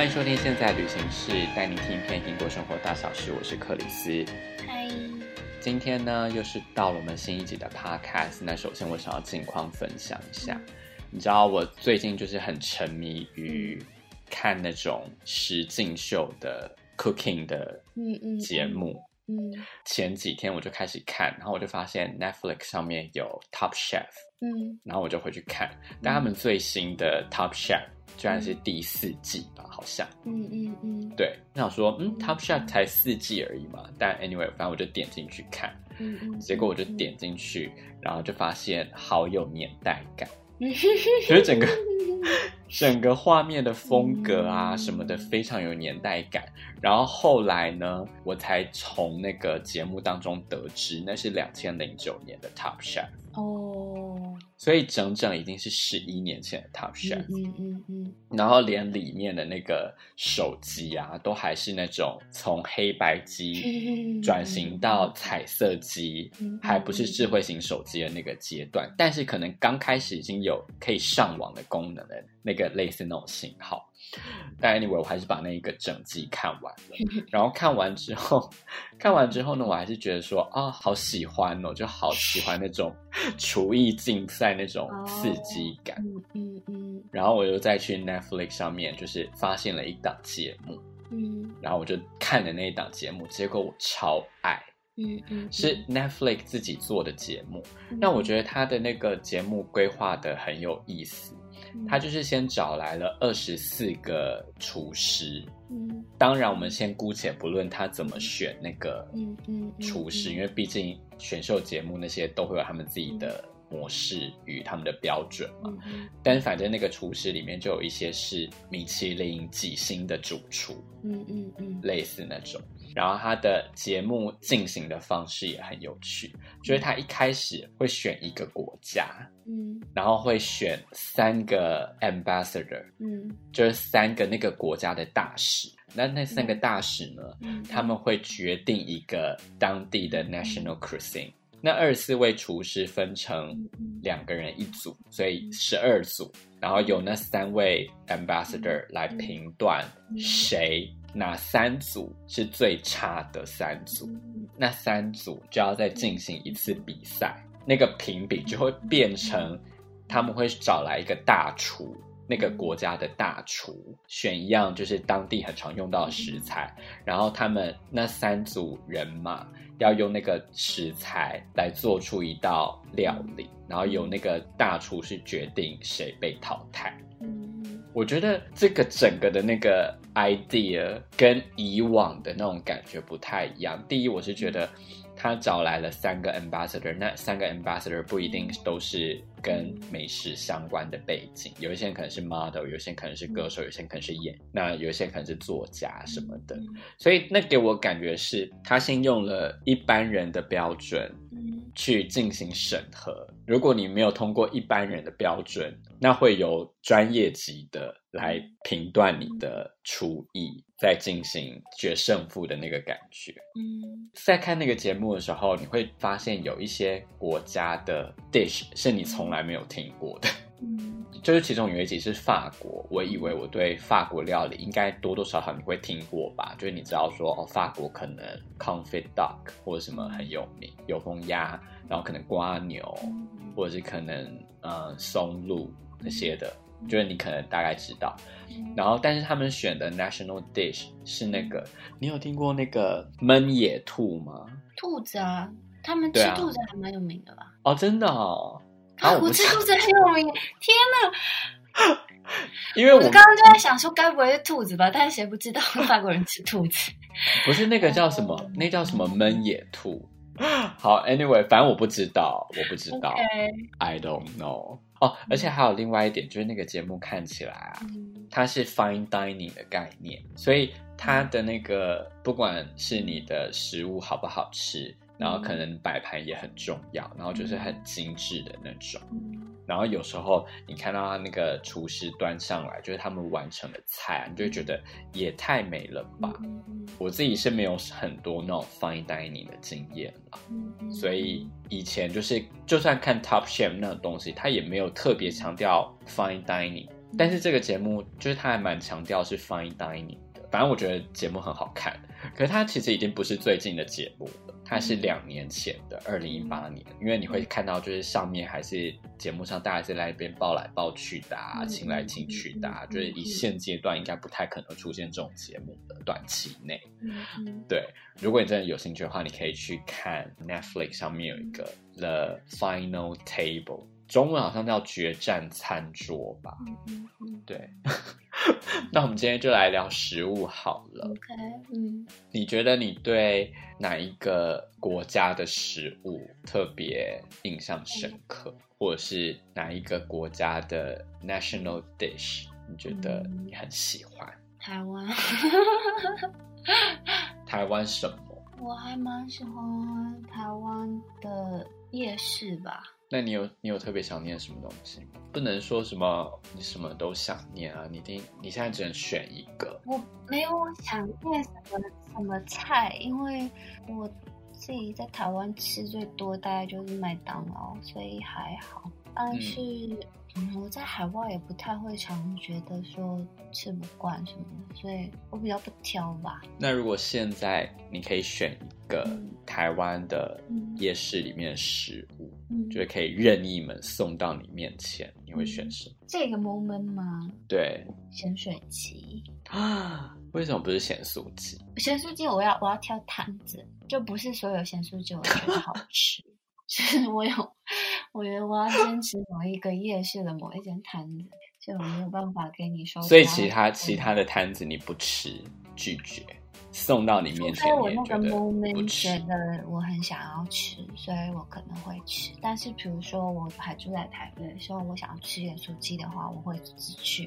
欢迎收听《现在旅行室》，带您听一片英国生活大小事。我是克里斯。嗨，今天呢，又是到了我们新一集的 Podcast。那首先，我想要近况分享一下。你知道，我最近就是很沉迷于看那种实境秀的 cooking 的节目。嗯嗯嗯，前几天我就开始看，然后我就发现 Netflix 上面有 Top Chef，嗯，然后我就回去看，但他们最新的 Top Chef 居然是第四季吧，好像，嗯嗯嗯，对，我想说，嗯，Top Chef 才四季而已嘛，但 anyway，反正我就点进去看，嗯嗯，结果我就点进去，然后就发现好有年代感，所以整个。整个画面的风格啊什么的。非常有年代感，然后后来呢，我才从那个节目当中得知，那是两千零九年的 Top Chef 哦，所以整整已经是十一年前的 Top Chef，嗯嗯嗯，然后连里面的那个手机啊，都还是那种从黑白机转型到彩色机，还不是。智慧型手机的那个阶段，但是可能刚开始已经有可以上网的功能的那个类似那种型号。但 anyway，我还是把那一个整季看完了。然后看完之后，看完之后呢，我还是觉得说啊，好喜欢哦，就好喜欢那种 厨艺竞赛那种刺激感。嗯嗯嗯。然后我又再去 Netflix 上面，就是发现了一档节目。嗯。然后我就看了那一档节目，结果我超爱。嗯嗯。是 Netflix 自己做的节目，那我觉得他的那个节目规划的很有意思。他就是先找来了二十四个厨师，嗯，当然我们先姑且不论他怎么选那个，嗯嗯，厨师，因为毕竟选秀节目那些都会有他们自己的模式与他们的标准嘛，但反正那个厨师里面就有一些是米其林几星的主厨，嗯嗯嗯，类似那种。然后他的节目进行的方式也很有趣，就是他一开始会选一个国家，嗯，然后会选三个 ambassador，嗯，就是三个那个国家的大使。那那三个大使呢，嗯，他们会决定一个当地的 national cuisine。那二十四位厨师分成两个人一组，所以十二组，然后由那三位 ambassador 来评断谁。哪三组是最差的三组？那三组就要再进行一次比赛，那个评比就会变成他们会找来一个大厨，那个国家的大厨选一样就是当地很常用到的食材，然后他们那三组人马要用那个食材来做出一道料理，然后由那个大厨是决定谁被淘汰。我觉得这个整个的那个 idea 跟以往的那种感觉不太一样。第一，我是觉得他找来了三个 ambassador，那三个 ambassador 不一定都是跟美食相关的背景，有一些人可能是 model，有些人可能是歌手，有些人可能是演，那有些人可能是作家什么的。所以那给我感觉是他先用了一般人的标准。去进行审核。如果你没有通过一般人的标准，那会由专业级的来评断你的厨艺，再进行决胜负的那个感觉。嗯，在看那个节目的时候，你会发现有一些国家的 dish 是你从来没有听过的。嗯，就是其中有一集是法国，我以为我对法国料理应该多多少少你会听过吧？就是你知道说哦，法国可能 confit duck 或者什么很有名，油封鸭，然后可能瓜牛，或者是可能呃松露那些的，就是你可能大概知道。然后，但是他们选的 national dish 是那个，你有听过那个焖野兔吗？兔子啊，他们吃兔子还蛮有名的吧？哦，真的哦。啊！我吃兔子很有名，天哪！因为我刚刚就在想说，该不会是兔子吧？但是谁不知道 法国人吃兔子？不是那个叫什么？哦、那叫什么焖野兔？好，Anyway，反正我不知道，我不知道 Okay.，I don't know。哦，而且还有另外一点，就是那个节目看起来啊，嗯、它是 fine dining 的概念，所以它的那个不管是你的食物好不好吃。然后可能摆盘也很重要，然后就是很精致的那种。然后有时候你看到他那个厨师端上来，就是他们完成的菜啊，你就会觉得也太美了吧。我自己是没有很多那种 fine dining 的经验了，所以以前就是就算看 Top Chef 那种东西，他也没有特别强调 fine dining。但是这个节目就是他还蛮强调是 fine dining 的，反正我觉得节目很好看。可是它其实已经不是最近的节目了，它是两年前的二零一八年。因为你会看到，就是上面还是节目上大家是在那边抱来抱去的、啊，亲来亲去的、啊，就是以现阶段应该不太可能出现这种节目的短期内。对，如果你真的有兴趣的话，你可以去看 Netflix 上面有一个 The Final Table。中文好像叫决战餐桌吧？对。那我们今天就来聊食物好了。OK，嗯。你觉得你对哪一个国家的食物特别印象深刻，嗯、或者是哪一个国家的 national dish 你觉得你很喜欢？台湾。台湾什么？我还蛮喜欢台湾的夜市吧。那你有你有特别想念什么东西？不能说什么你什么都想念啊！你听，你现在只能选一个。我没有想念什么什么菜，因为我自己在台湾吃最多大概就是麦当劳，所以还好。但是。嗯嗯，我在海外也不太会常觉得说吃不惯什么的，所以我比较不挑吧。那如果现在你可以选一个台湾的夜市里面的食物，嗯，就是可以任意门送到你面前，你会选什么？这个 moment 吗？对，咸水鸡 啊？为什么不是咸酥鸡？咸酥鸡我要我要挑摊子，就不是所有咸酥鸡我都觉得好吃。其 实我有，我觉得我要坚持某一个夜市的某一间摊子，所以我没有办法给你说。所以其他其他的摊子你不吃，拒绝送到你面前。因为我那个 moment 觉得我很想要吃，所以我可能会吃。但是比如说我还住在台北的时候，我想要吃盐酥鸡的话，我会只去，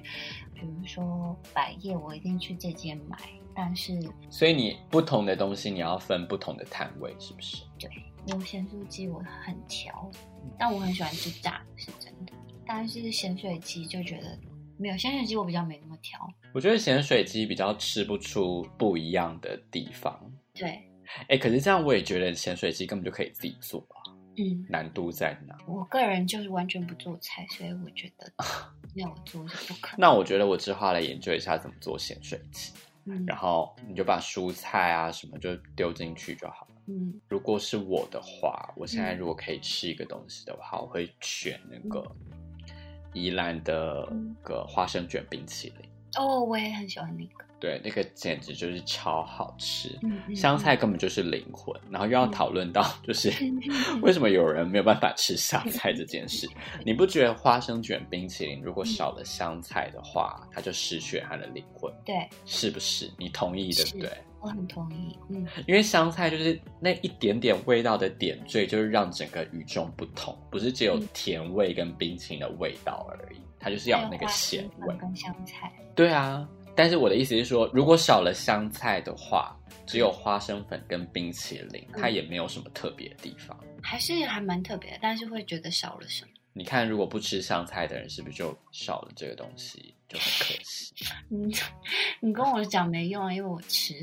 比如说百叶，我一定去这间买。但是，所以你不同的东西你要分不同的摊位，是不是？对。有咸酥鸡我很挑，但我很喜欢吃炸的，是真的。但是咸水鸡就觉得没有咸水鸡，我比较没那么挑。我觉得咸水鸡比较吃不出不一样的地方。对，哎、欸，可是这样我也觉得咸水鸡根本就可以自己做啊。嗯，难度在哪？我个人就是完全不做菜，所以我觉得 要我做是不可能。那我觉得我之后来研究一下怎么做咸水鸡。嗯，然后你就把蔬菜啊什么就丢进去就好了。嗯，如果是我的话，我现在如果可以吃一个东西的话，嗯、我会选那个宜兰的个花生卷冰淇淋。哦，我也很喜欢那个。对，那个简直就是超好吃。香菜根本就是灵魂。然后又要讨论到，就是、嗯、为什么有人没有办法吃香菜这件事？嗯、你不觉得花生卷冰淇淋如果少了香菜的话，嗯、它就失去它的灵魂？对，是不是？你同意对不对？我很同意。嗯，因为香菜就是那一点点味道的点缀，就是让整个与众不同，不是只有甜味跟冰淇淋的味道而已，它就是要有那个咸味跟香菜。对啊。但是我的意思是说，如果少了香菜的话，只有花生粉跟冰淇淋，嗯、它也没有什么特别的地方，还是还蛮特别的。但是会觉得少了什么？你看，如果不吃香菜的人，是不是就少了这个东西，就很可惜。你你跟我讲没用啊，因为我吃。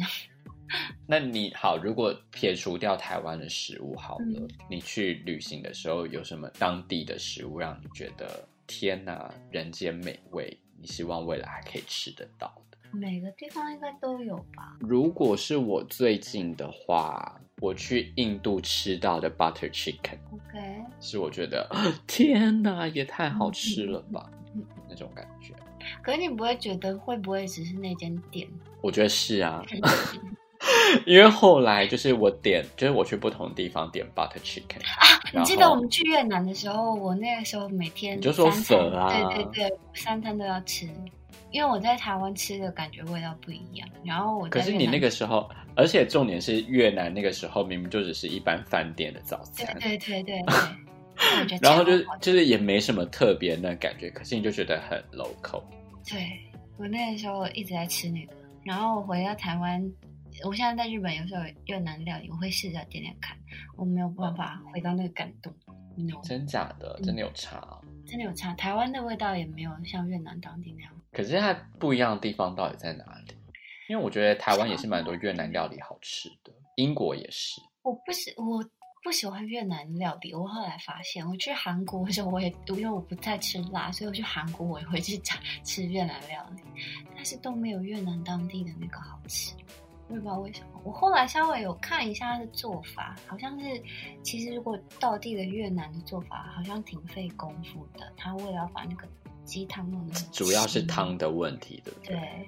那你好，如果撇除掉台湾的食物好了，嗯、你去旅行的时候有什么当地的食物让你觉得天哪，人间美味？你希望未来还可以吃得到的？每个地方应该都有吧。如果是我最近的话，我去印度吃到的 butter chicken，OK，是我觉得天哪，也太好吃了吧，嗯、那种感觉。可是你不会觉得会不会只是那间店？我觉得是啊，因为后来就是我点，就是我去不同的地方点 butter chicken 啊。你记得我们去越南的时候，我那个时候每天你就说粉啊，对对对，三餐都要吃，因为我在台湾吃的感觉味道不一样。然后我可是你那个时候，而且重点是越南那个时候明明就只是一般饭店的早餐，对对对对，对然后就就是也没什么特别的感觉，可是你就觉得很 local。对，我那个时候一直在吃那个，然后我回到台湾。我现在在日本，有时候越南料理，我会试着点点看，我没有办法回到那个感动。No. 真假的，真的有差，嗯，真的有差。台湾的味道也没有像越南当地那样。可是它不一样的地方到底在哪里？因为我觉得台湾也是蛮多越南料理好吃的，英国也是。我不喜我不喜欢越南料理。我后来发现，我去韩国的时候，我也因为我不太吃辣，所以我去韩国我也会去吃 吃越南料理，但是都没有越南当地的那个好吃。我也不知道为什么。我后来稍微有看一下它的做法，好像是其实如果到地的越南的做法，好像挺费功夫的。他为了要把那个鸡汤弄得主要是汤的问题，对不对？对。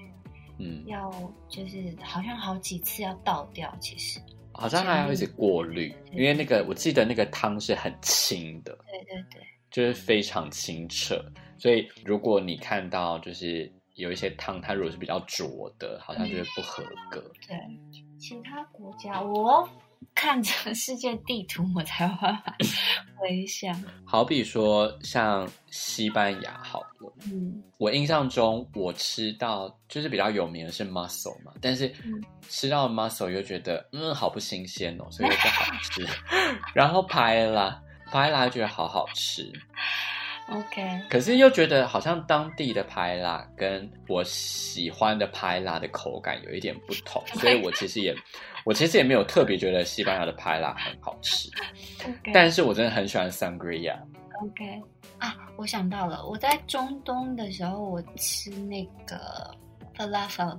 嗯，要就是好像好几次要倒掉，其实好像还要一直过滤，因为那个我记得那个汤是很清的，对对对，就是非常清澈，所以如果你看到就是有一些汤，它如果是比较浊的，好像就是不合格。对，其他国家我。看着世界地图，我才有办法回想。好比说，像西班牙，好了，嗯，我印象中我吃到就是比较有名的是 muscle 嘛，但是吃到 muscle 又觉得嗯好不新鲜哦，所以又不好吃。然后 paella，paella 又觉得好好吃。OK，可是又觉得好像当地的拍辣跟我喜欢的拍辣的口感有一点不同，所以我其实也，我其实也没有特别觉得西班牙的拍辣很好吃。Okay. 但是我真的很喜欢 sangria。OK，啊，我想到了，我在中东的时候，我吃那个 falafel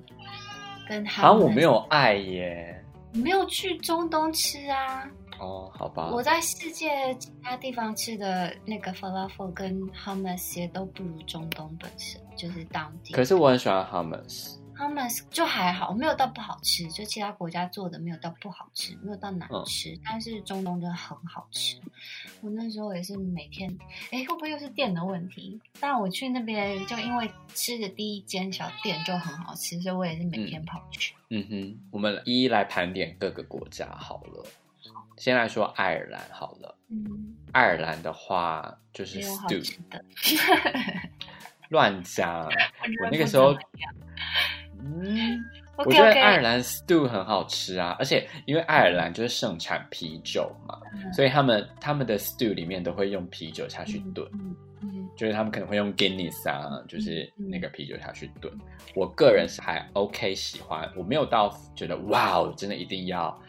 跟好像我没有爱耶，没有去中东吃啊。哦，好吧。我在世界其他地方吃的那个 falafel 跟 hummus 也都不如中东本身，就是当地。可是我很喜欢 hummus，hummus 就还好，没有到不好吃。就其他国家做的没有到不好吃，没有到难吃，嗯、但是中东真的很好吃。我那时候也是每天，哎，会不会又是店的问题？但我去那边就因为吃的第一间小店就很好吃，所以我也是每天跑去。嗯，嗯哼，我们一一来盘点各个国家好了。先来说爱尔兰好了，嗯，爱尔兰的话就是 stew，乱讲，我那个时候，嗯，我觉得爱尔兰 stew 很好吃啊，而且因为爱尔兰就是盛产啤酒嘛，所以他们他们的 stew 里面都会用啤酒下去炖，就是他们可能会用 Guinness 啊，就是那个啤酒下去炖。我个人是还 OK 喜欢，我没有到觉得哇哦，真的一定要。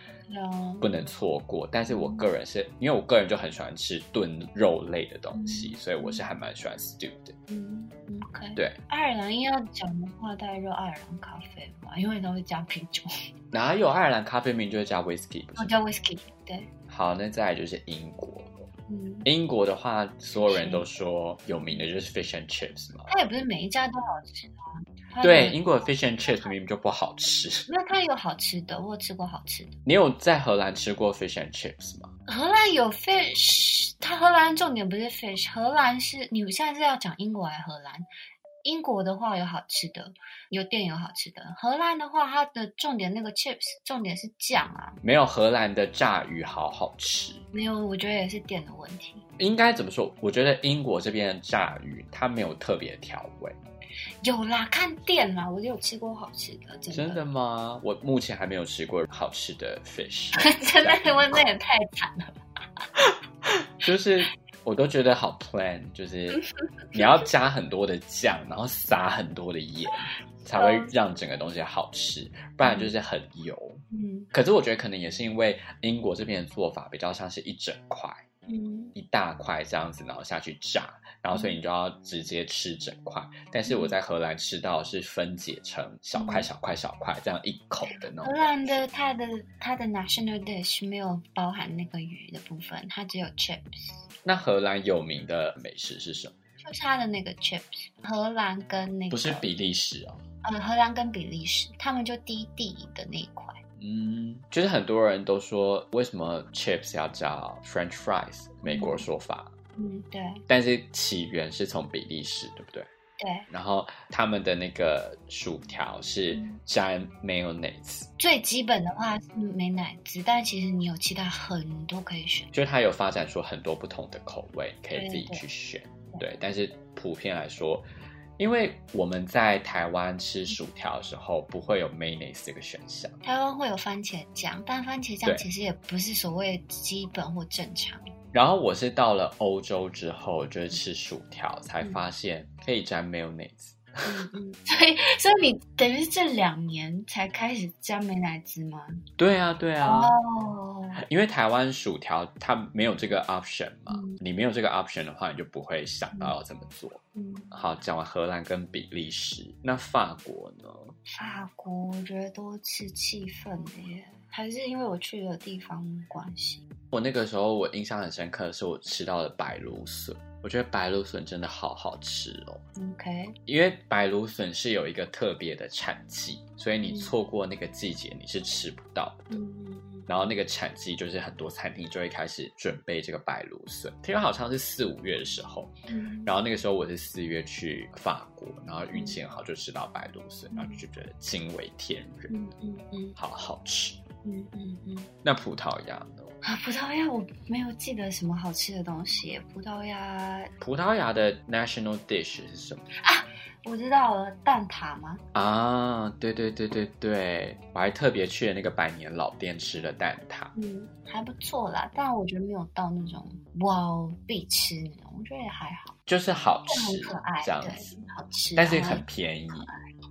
不能错过，但是我个人是因为我个人就很喜欢吃炖肉类的东西，嗯、所以我是还蛮喜欢 stew 的。嗯，OK。对，爱尔兰要讲的话，大概就爱尔兰咖啡嘛，因为都会加啤酒。哪有爱尔兰咖啡名就会加 whisky？哦，加 whisky。对。好，那再来就是英国。嗯，英国的话，所有人都说有名的就是 fish and chips 嘛。它也不是每一家都好吃啊。对，英国的 fish and chips 明明就不好吃。那它有好吃的，我有吃过好吃的。你有在荷兰吃过 fish and chips 吗？荷兰有 fish，它荷兰重点不是 fish，荷兰是你现在是要讲英国还是荷兰？英国的话有好吃的，有店有好吃的。荷兰的话，它的重点那个 chips，重点是酱啊。没有荷兰的炸鱼好好吃。没有，我觉得也是店的问题。应该怎么说？我觉得英国这边的炸鱼，它没有特别的调味。有啦，看店啦，我就有吃过好吃的。真的，真的吗？我目前还没有吃过好吃的 fish。真的，因为那也太惨了。就是我都觉得好 plain，就是 你要加很多的酱，然后撒很多的盐，才会让整个东西好吃，不然就是很油。嗯，可是我觉得可能也是因为英国这边的做法比较像是一整块。嗯，一大块这样子，然后下去炸，然后所以你就要直接吃整块。嗯、但是我在荷兰吃到是分解成小块、小块、小块，这样一口的那种。荷兰的它的它的 national dish 没有包含那个鱼的部分，它只有 chips。那荷兰有名的美食是什么？就是它的那个 chips。荷兰跟那个不是比利时哦。呃，荷兰跟比利时，他们就低地的那一块。嗯，就是很多人都说，为什么 chips 要叫 French fries？美国说法。嗯，对。但是起源是从比利时，对不对？对。然后他们的那个薯条是沾 mayonnaise。最基本的话是美奶滋，但其实你有其他很多可以选。就是它有发展出很多不同的口味，可以自己去选。对，但是普遍来说。因为我们在台湾吃薯条的时候，不会有 mayonnaise 这个选项。台湾会有番茄酱，但番茄酱其实也不是所谓基本或正常。然后我是到了欧洲之后，就是吃薯条才发现可以沾 mayonnaise。嗯嗯，所以所以你等于是这两年才开始沾美乃滋吗？对啊对啊。哦。因为台湾薯条它没有这个 option 嘛，嗯、你没有这个 option 的话，你就不会想到要这么做。嗯，好，讲完荷兰跟比利时，那法国呢？法国我觉得都是气氛的耶，还是因为我去的地方关系。我那个时候我印象很深刻的是我吃到的白芦笋。我觉得白芦笋真的好好吃哦。OK，因为白芦笋是有一个特别的产季，所以你错过那个季节，你是吃不到的。嗯，然后那个产季就是很多餐厅就会开始准备这个白芦笋，听说好像是四五月的时候。嗯，然后那个时候我是四月去法国，然后运气很好就吃到白芦笋，然后就觉得惊为天人。嗯嗯嗯，好好吃。嗯嗯嗯。那葡萄牙呢？啊，葡萄牙我没有记得什么好吃的东西。葡萄牙，葡萄牙的 national dish 是什么啊？我知道了，蛋挞吗？啊，对对对对对，我还特别去了那个百年老店吃了蛋挞，嗯，还不错啦，但我觉得没有到那种哇必吃那种，我觉得也还好，就是好吃，很可爱，这样子，好吃，但是很便宜，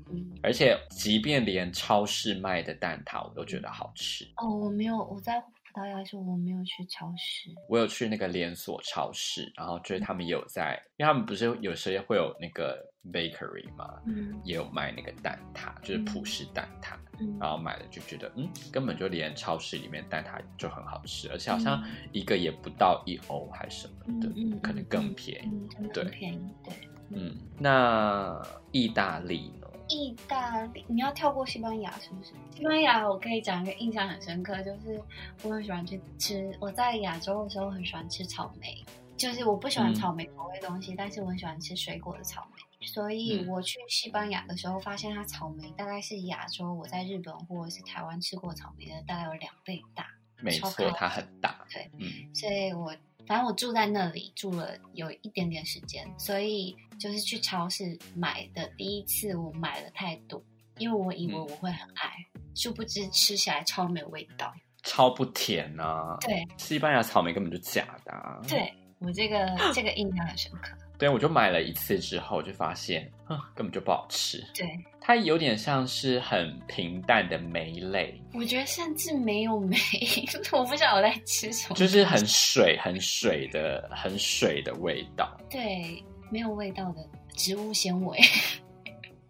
嗯，而且即便连超市卖的蛋挞我都觉得好吃。哦，我没有，我在。葡萄牙说我没有去超市，我有去那个连锁超市，然后就是他们也有在，因为他们不是有时候会有那个 bakery 嘛，嗯，也有卖那个蛋挞，就是葡式蛋挞，嗯，然后买了就觉得，嗯，根本就连超市里面蛋挞就很好吃，而且好像一个也不到一欧还是什么的，嗯，可能更便宜，嗯，真的很便宜，对，嗯，那意大利呢？意大利，你要跳过西班牙是不是？西班牙我可以讲一个印象很深刻，就是我很喜欢去吃。我在亚洲的时候很喜欢吃草莓，就是我不喜欢草莓口味的东西，嗯、但是我很喜欢吃水果的草莓。所以我去西班牙的时候，发现它草莓大概是亚洲我在日本或者是台湾吃过草莓的大概有两倍大。没错，它很大。对，嗯，所以我。反正我住在那里住了有一点点时间，所以就是去超市买的第一次，我买了太多，因为我以为我会很爱，嗯、殊不知吃起来超没有味道，超不甜啊！对，西班牙草莓根本就假的、啊。对，我这个这个印象很深刻。对，我就买了一次之后，就发现，根本就不好吃。对，它有点像是很平淡的梅类。我觉得甚至没有梅，我不知道我在吃什么。就是很水、很水的、很水的味道。对，没有味道的植物纤维。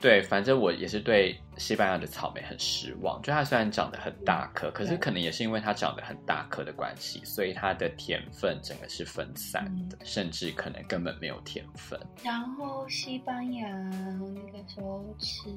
对，反正我也是对西班牙的草莓很失望。就它虽然长得很大颗，可是可能也是因为它长得很大颗的关系，所以它的甜分整个是分散的，嗯、甚至可能根本没有甜分。然后西班牙那个时候吃，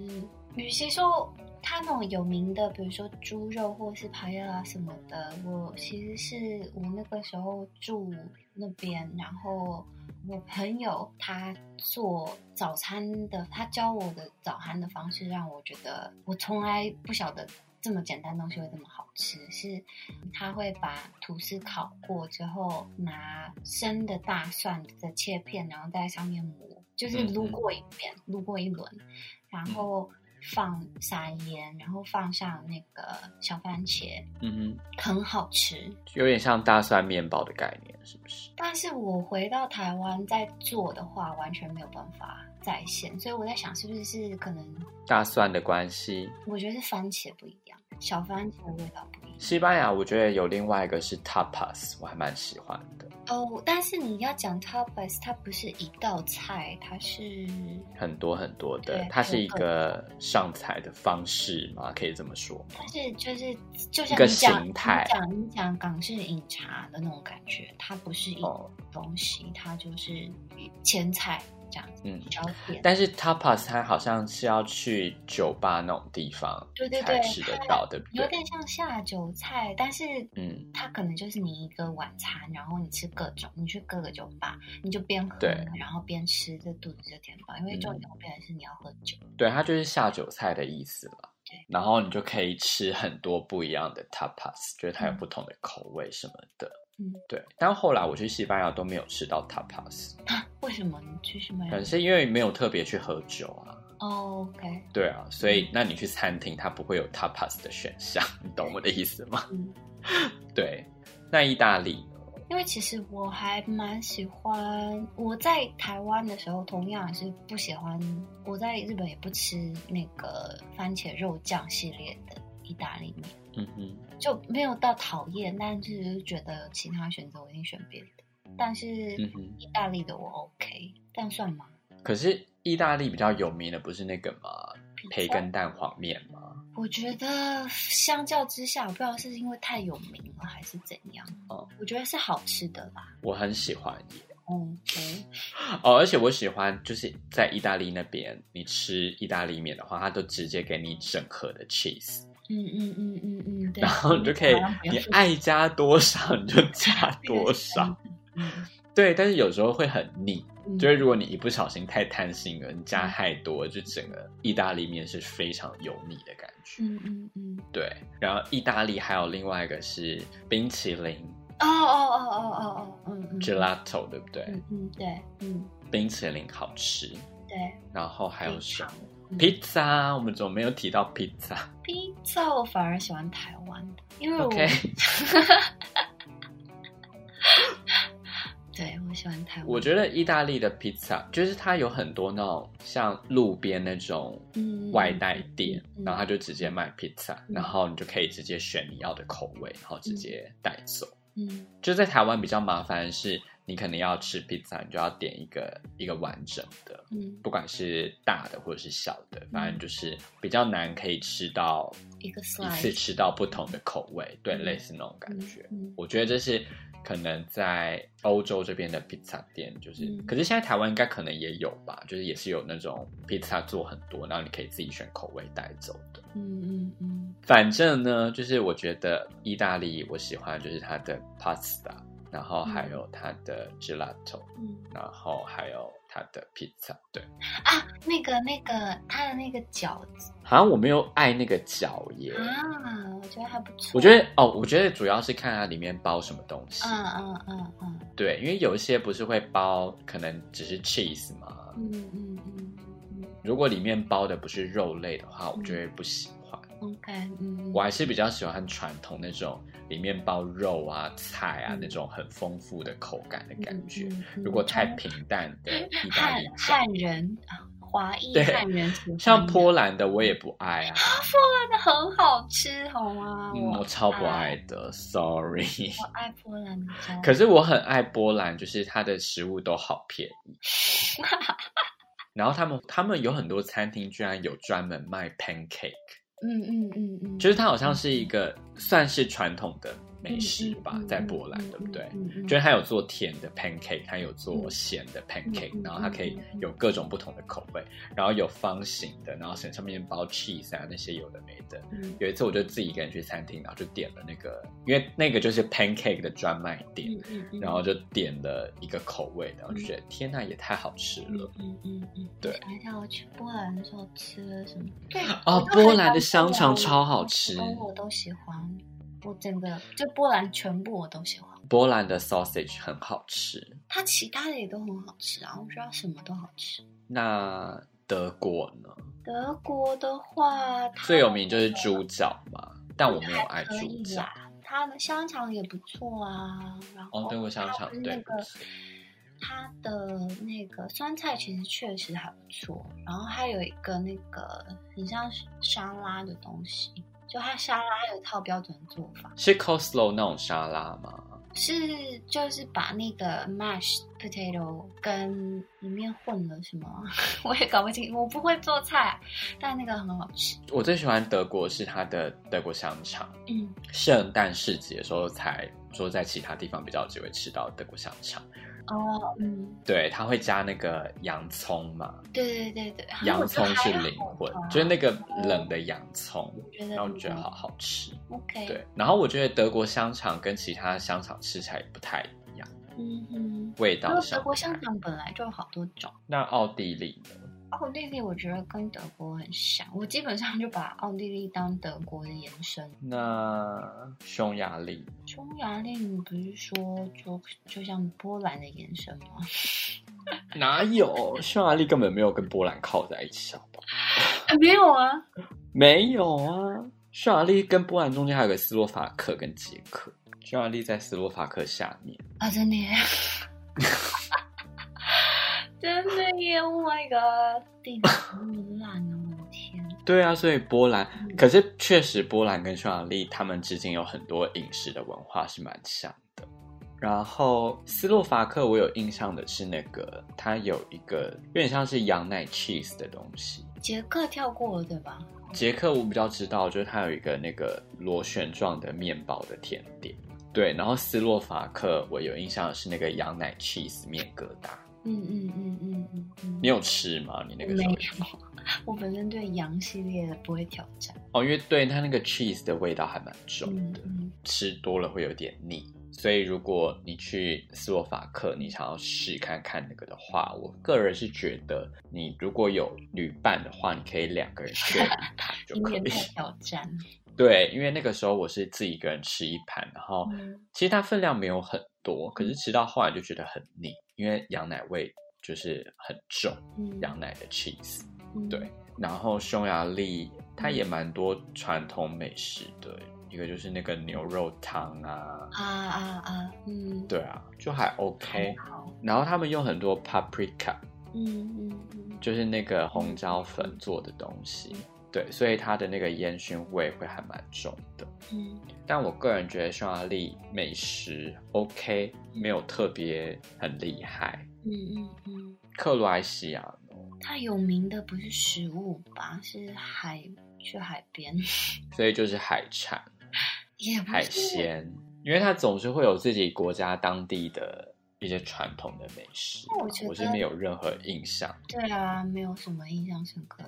与其说它那种有名的，比如说猪肉或是排啊什么的，我其实是我那个时候住那边，然后。我朋友他做早餐的，他教我的早餐的方式，让我觉得我从来不晓得这么简单东西会这么好吃。是他会把吐司烤过之后，拿生的大蒜的切片，然后在上面磨，就是撸过一遍，撸过一轮，然后。放撒盐，然后放上那个小番茄，嗯哼，很好吃，有点像大蒜面包的概念，是不是？但是我回到台湾再做的话，完全没有办法再现，所以我在想，是不是是可能大蒜的关系？我觉得是番茄不一样，小番茄的味道不一样。西班牙，我觉得有另外一个是 tapas，我还蛮喜欢的。哦，但是你要讲 tapas，它不是一道菜，它是很多很多的，它是一个上菜的方式嘛，可以这么说。但是就是就像你讲你讲港式饮茶的那种感觉，它不是一种东西，哦、它就是前菜。嗯，但是 tapas 它好像是要去酒吧那种地方，对对对，吃得到，对不对？有点像下酒菜，但是，嗯，它可能就是你一个晚餐，然后你吃各种，你去各个酒吧，你就边喝，对然后边吃，这肚子就填饱，因为重点会变成是你要喝酒。对，它就是下酒菜的意思了。对，然后你就可以吃很多不一样的 tapas，觉得它有不同的口味什么的。嗯嗯，对，但后来我去西班牙都没有吃到 tapas，为什么你去西班牙？可能是因为没有特别去喝酒啊。哦，OK。对啊，所以那你去餐厅，它不会有 tapas 的选项，你懂我的意思吗？嗯，对。那意大利？因为其实我还蛮喜欢，我在台湾的时候同样是不喜欢，我在日本也不吃那个番茄肉酱系列的意大利面。嗯哼，就没有到讨厌，但是觉得其他选择我一定选别的。但是意大利的我 OK，这样算吗？可是意大利比较有名的不是那个吗？培根蛋黄面吗？我觉得相较之下，我不知道是因为太有名了还是怎样。哦，我觉得是好吃的吧。我很喜欢耶。嗯，对。哦，而且我喜欢就是在意大利那边，你吃意大利面的话，它都直接给你整盒的 cheese。嗯嗯嗯嗯嗯。然后你就可以，你爱加多少你就加多少。对，但是有时候会很腻，嗯、就是如果你一不小心太贪心了，你加太多，就整个意大利面是非常油腻的感觉。嗯嗯嗯，对。然后意大利还有另外一个是冰淇淋。哦哦哦哦哦哦，嗯 Gelato 对不对？嗯嗯对，嗯。冰淇淋好吃。对。然后还有什么？披萨、嗯，我们怎么没有提到披萨？披萨我反而喜欢台湾的，因为我。对，我喜欢台湾。我觉得意大利的披萨就是它有很多那种像路边那种外带店，嗯、然后它就直接卖披萨，嗯、然后你就可以直接选你要的口味，然后直接带走。嗯，就在台湾比较麻烦的是，你可能要吃披萨，你就要点一个一个完整的，嗯，不管是大的或者是小的，反正就是比较难可以吃到一个一次吃到不同的口味，对，类似那种感觉。嗯，我觉得这是。可能在欧洲这边的披萨店，就是，嗯、可是现在台湾应该可能也有吧，就是也是有那种披萨做很多，然后你可以自己选口味带走的。嗯嗯嗯。反正呢，就是我觉得意大利我喜欢就是它的 pasta，然后还有它的 gelato，嗯，然后还有。它的披萨，对啊，那个那个它的那个饺子，好像我没有爱那个饺耶啊，我觉得还不错。我觉得哦，我觉得主要是看它里面包什么东西，嗯嗯嗯嗯，对，因为有一些不是会包，可能只是 cheese 嘛，嗯嗯嗯，如果里面包的不是肉类的话，我就会不喜欢。OK，嗯，我还是比较喜欢传统那种。里面包肉啊、菜啊，那种很丰富的口感的感觉。如果太平淡的意大利汉人啊，华裔汉人，像波兰的我也不爱啊。波兰的很好吃，好吗？我超不爱的，sorry。我爱波兰的，可是我很爱波兰，就是它的食物都好便宜。然后他们他们有很多餐厅居然有专门卖 pancake。嗯嗯嗯嗯，就是它好像是一个算是传统的美食吧，在波兰，对不对？就是它有做甜的 pancake，它有做咸的 pancake，然后它可以有各种不同的口味，然后有方形的，然后上面包 cheese 啊那些有的没的。有一次我就自己一个人去餐厅，然后就点了那个，因为那个就是 pancake 的专卖店，然后就点了一个口味，然后就觉得天呐，也太好吃了。嗯嗯嗯，对。想一下，我去波兰的时候吃了什么？对哦，波兰的香肠超好吃，我都喜欢。我整个就波兰全部我都喜欢。波兰的 sausage 很好吃，它其他的也都很好吃啊，我觉得什么都好吃。那德国呢？德国的话，最有名就是猪脚嘛，但我没有爱猪脚。它的香肠也不错啊，然后哦，德国香肠对。它的那个酸菜其实确实还不错，然后还有一个那个很像沙拉的东西。就它沙拉有一套标准做法，是 coleslaw 那种沙拉吗？是，就是把那个 mashed potato 跟里面混了什么，我也搞不清，我不会做菜，但那个很好吃。我最喜欢德国是它的德国香肠，嗯，圣诞市集的时候才说在其他地方比较有机会吃到德国香肠。哦，嗯，对，他会加那个洋葱嘛？对对对对，洋葱是灵魂，就是那个冷的洋葱，然后我觉得好好吃。OK，对，然后我觉得德国香肠跟其他香肠吃起来不太一样，嗯哼，味道上。德国香肠本来就有好多种，那奥地利呢？奥地利我觉得跟德国很像，我基本上就把奥地利当德国的延伸。那匈牙利？匈牙利你不是说就就像波兰的延伸吗？哪有？匈牙利根本没有跟波兰靠在一起，好不好？没有啊，没有啊。匈牙利跟波兰中间还有个斯洛伐克跟捷克，匈牙利在斯洛伐克下面啊，真的。真的耶！Oh my god，地图那么烂哦！我的天，对啊，所以波兰，嗯、可是确实波兰跟匈牙利他们之间有很多饮食的文化是蛮像的。然后斯洛伐克，我有印象的是那个，它有一个有点像是羊奶 cheese 的东西。捷克跳过了对吧？捷克我比较知道，就是它有一个那个螺旋状的面包的甜点。对，然后斯洛伐克我有印象的是那个羊奶 cheese 面疙瘩。嗯嗯嗯嗯嗯嗯。你有吃吗？你那个时候？没有。我本身对羊系列的不会挑战。哦，因为对它那个 cheese 的味道还蛮重的，嗯嗯、吃多了会有点腻。所以如果你去斯洛伐克，你想要试看看那个的话，我个人是觉得，你如果有旅伴的话，你可以两个人吃一盘就可以。挑战。对，因为那个时候我是自己一个人吃一盘，然后其实它分量没有很多，可是吃到后来就觉得很腻，因为羊奶味就是很重，羊奶的 cheese。对，然后匈牙利它也蛮多传统美食的。一个就是那个牛肉汤啊啊啊啊，嗯，对啊，就还 OK。然后他们用很多 paprika，嗯嗯嗯，就是那个红椒粉做的东西，嗯、对，所以它的那个烟熏味会还蛮重的。嗯，但我个人觉得匈牙利美食 OK，没有特别很厉害。嗯嗯嗯，克罗埃西亚，它有名的不是食物吧？是海，去海边，所以就是海产。Yeah, 海鲜，因为它总是会有自己国家当地的一些传统的美食，我觉得我是没有任何印象。对啊，没有什么印象深刻。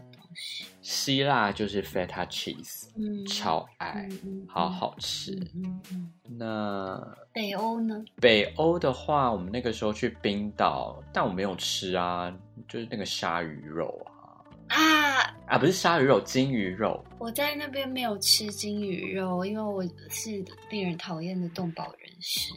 希腊就是 feta cheese，嗯，超爱，好好吃。嗯嗯、那北欧呢？北欧的话，我们那个时候去冰岛，但我没有吃啊，就是那个鲨鱼肉啊。啊啊！不是鲨鱼肉，金鱼肉。我在那边没有吃金鱼肉，因为我是令人讨厌的动保人士。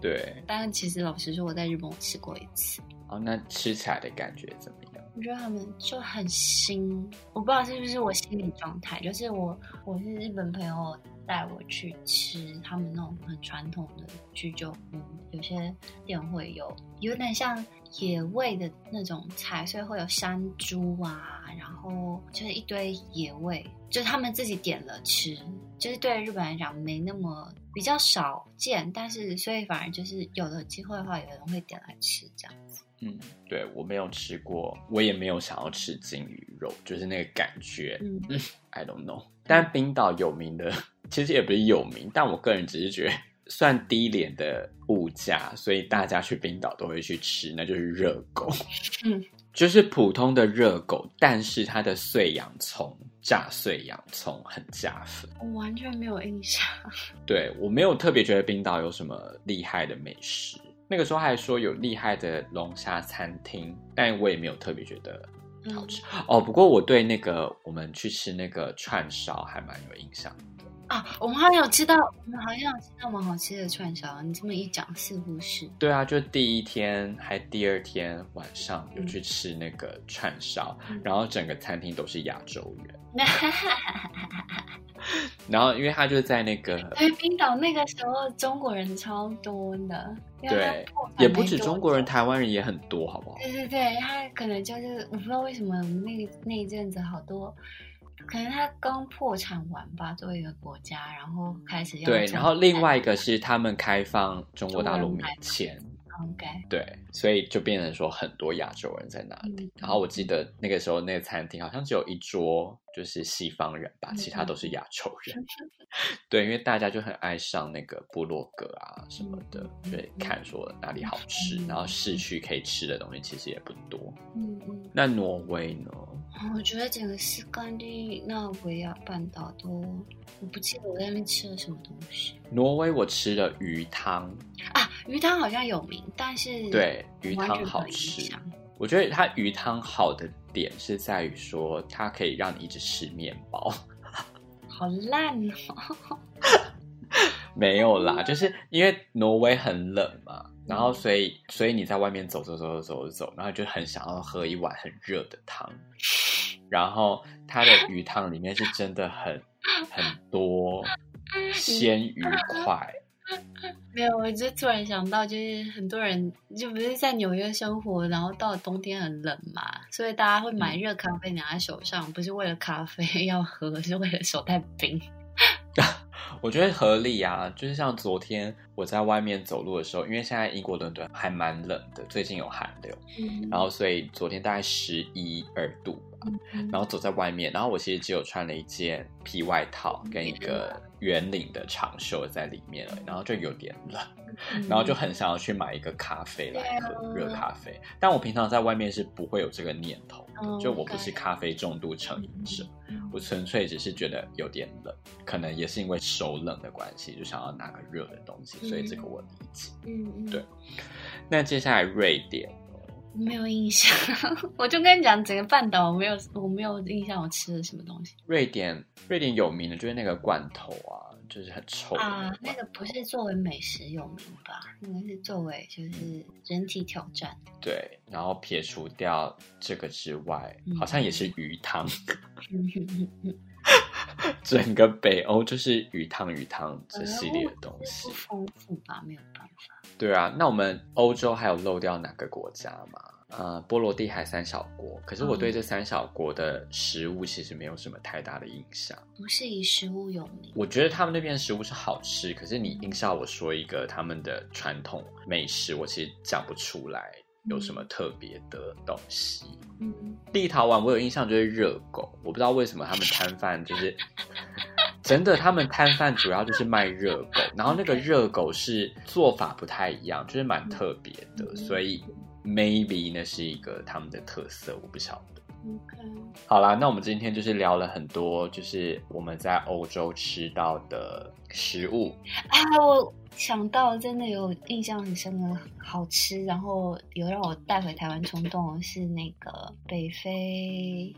对，但其实老实说，我在日本我吃过一次。哦，那吃起来的感觉怎么样？我觉得他们就很新，我不知道是不是我心理状态，就是我我是日本朋友带我去吃他们那种很传统的居酒屋，有些店会有有点像。野味的那种菜，所以会有山猪啊，然后就是一堆野味，就是他们自己点了吃，就是对日本来讲没那么比较少见，但是所以反而就是有了机会的话，有人会点来吃这样。嗯，对，我没有吃过，我也没有想要吃鲸鱼肉，就是那个感觉，嗯，I don't know。但冰岛有名的，其实也不是有名，但我个人只是觉得。算低廉的物价，所以大家去冰岛都会去吃，那就是热狗。嗯，就是普通的热狗，但是它的碎洋葱，炸碎洋葱很加分。我完全没有印象。对，我没有特别觉得冰岛有什么厉害的美食。那个时候还说有厉害的龙虾餐厅，但我也没有特别觉得好吃。嗯、哦，不过我对那个我们去吃那个串烧还蛮有印象。啊，我们好像有吃到，我们好像有吃到蛮好吃的串烧。你这么一讲，似乎是。对啊，就第一天还第二天晚上有去吃那个串烧，嗯、然后整个餐厅都是亚洲人。然后因为他就在那个，对，冰岛那个时候中国人超多的。对，也不止中国人，台湾人也很多，好不好？对对对，他可能就是我不知道为什么那那一阵子好多。可能他刚破产完吧，作为一个国家，然后开始要对，然后另外一个是他们开放中国大陆免签。OK，对，所以就变成说很多亚洲人在那里。嗯、然后我记得那个时候那个餐厅好像只有一桌就是西方人吧，嗯、其他都是亚洲人。嗯、对，因为大家就很爱上那个部落格啊什么的，嗯、对，看说哪里好吃，嗯、然后市区可以吃的东西其实也不多。嗯嗯。那挪威呢？我觉得整个斯堪的纳维亚半岛都，我不记得我在那边吃了什么东西。挪威我吃了鱼汤啊，鱼汤好像有名，但是对鱼汤好吃。我觉得它鱼汤好的点是在于说，它可以让你一直吃面包。好烂哦！没有啦，就是因为挪威很冷嘛。然后，所以，所以你在外面走走走走走走，然后就很想要喝一碗很热的汤。然后，它的鱼汤里面是真的很很多鲜鱼块，没有，我就突然想到，就是很多人就不是在纽约生活，然后到了冬天很冷嘛，所以大家会买热咖啡拿在手上，嗯、不是为了咖啡 要喝，是为了手太冰。我觉得合理啊，就是像昨天我在外面走路的时候，因为现在英国伦敦还蛮冷的，最近有寒流，嗯、然后所以昨天大概十一二度然后走在外面，然后我其实只有穿了一件皮外套跟一个圆领的长袖在里面了，然后就有点冷。然后就很想要去买一个咖啡来喝热咖啡，但我平常在外面是不会有这个念头的，就我不是咖。啡重度成瘾者，我纯粹只是觉得有点冷，可能也是因为手冷的关系，就想要拿个热的东西，所以这个我理解。嗯，对。那接下来瑞典，我没有印象，我就跟你讲，整个半岛我没有我没有印象我吃了什么东西。瑞典，瑞典有名的就是那个罐头啊。就是很臭啊！那个不是作为美食有名吧？那个是作为就是人体挑战。对，然后撇除掉这个之外，嗯、好像也是鱼汤。整个北欧就是鱼汤鱼汤这系列的东西，丰富吧？没有办法。对啊，那我们欧洲还有漏掉哪个国家吗？呃，波罗的海三小国，可是我对这三小国的食物其实没有什么太大的印象。不是以食物有名，我觉得他们那边的食物是好吃，可是你硬是要我说一个他们的传统美食，我其实讲不出来有什么特别的东西。嗯，立陶宛我有印象就是热狗，我不知道为什么他们摊贩就是真的，他们摊贩主要就是卖热狗，然后那个热狗是做法不太一样，就是蛮特别的，所以。Maybe 那是一个他们的特色，我不晓得。OK，好啦，那我们今天就是聊了很多，就是我们在欧洲吃到的食物啊。我想到真的有印象很深的好吃，然后有让我带回台湾冲动的是那个北非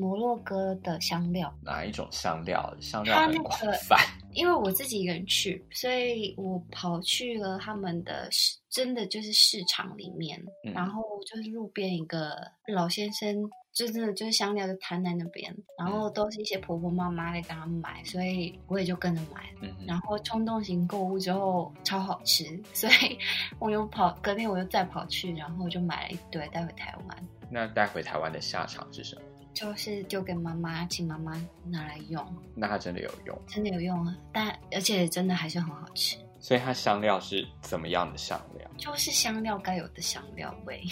摩洛哥的香料。哪一种香料？香料很广泛。因为我自己一个人去，所以我跑去了他们的市，真的就是市场里面，嗯、然后就是路边一个老先生，就真的就是香料就摊在那边，然后都是一些婆婆妈妈在跟他买，所以我也就跟着买，嗯、然后冲动型购物之后超好吃，所以我又跑，隔天我又再跑去，然后就买了一堆带回台湾。那带回台湾的下场是什么？就是丢给妈妈，请妈妈拿来用。那它真的有用？真的有用啊！但而且真的还是很好吃。所以它香料是怎么样的香料？就是香料该有的香料味，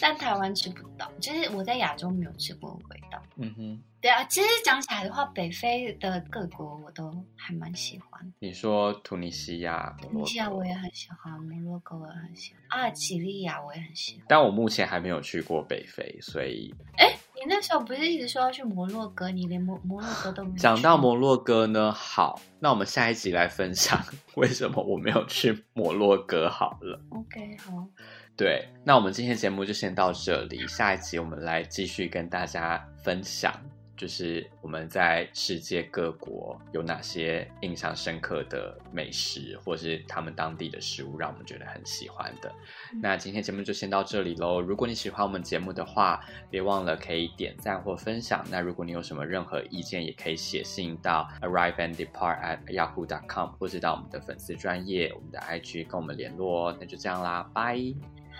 但台湾吃不到。就是我在亚洲没有吃过的味道。嗯哼。对啊，其实讲起来的话，北非的各国我都还蛮喜欢。你说突尼西亚、突尼西亚我也很喜欢，摩洛哥我也很喜欢，阿尔及利亚我也很喜欢。但我目前还没有去过北非，所以哎，你那时候不是一直说要去摩洛哥？你连摩摩洛哥都没有。讲到摩洛哥呢，好，那我们下一集来分享 为什么我没有去摩洛哥好了。OK，好。对，那我们今天节目就先到这里，下一集我们来继续跟大家分享。就是我们在世界各国有哪些印象深刻的美食，或是他们当地的食物，让我们觉得很喜欢的。那今天节目就先到这里喽。如果你喜欢我们节目的话，别忘了可以点赞或分享。那如果你有什么任何意见，也可以写信到 arrive and depart at yahoo dot com，或是到我们的粉丝专业、我们的 IG 跟我们联络哦。那就这样啦，拜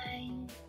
拜。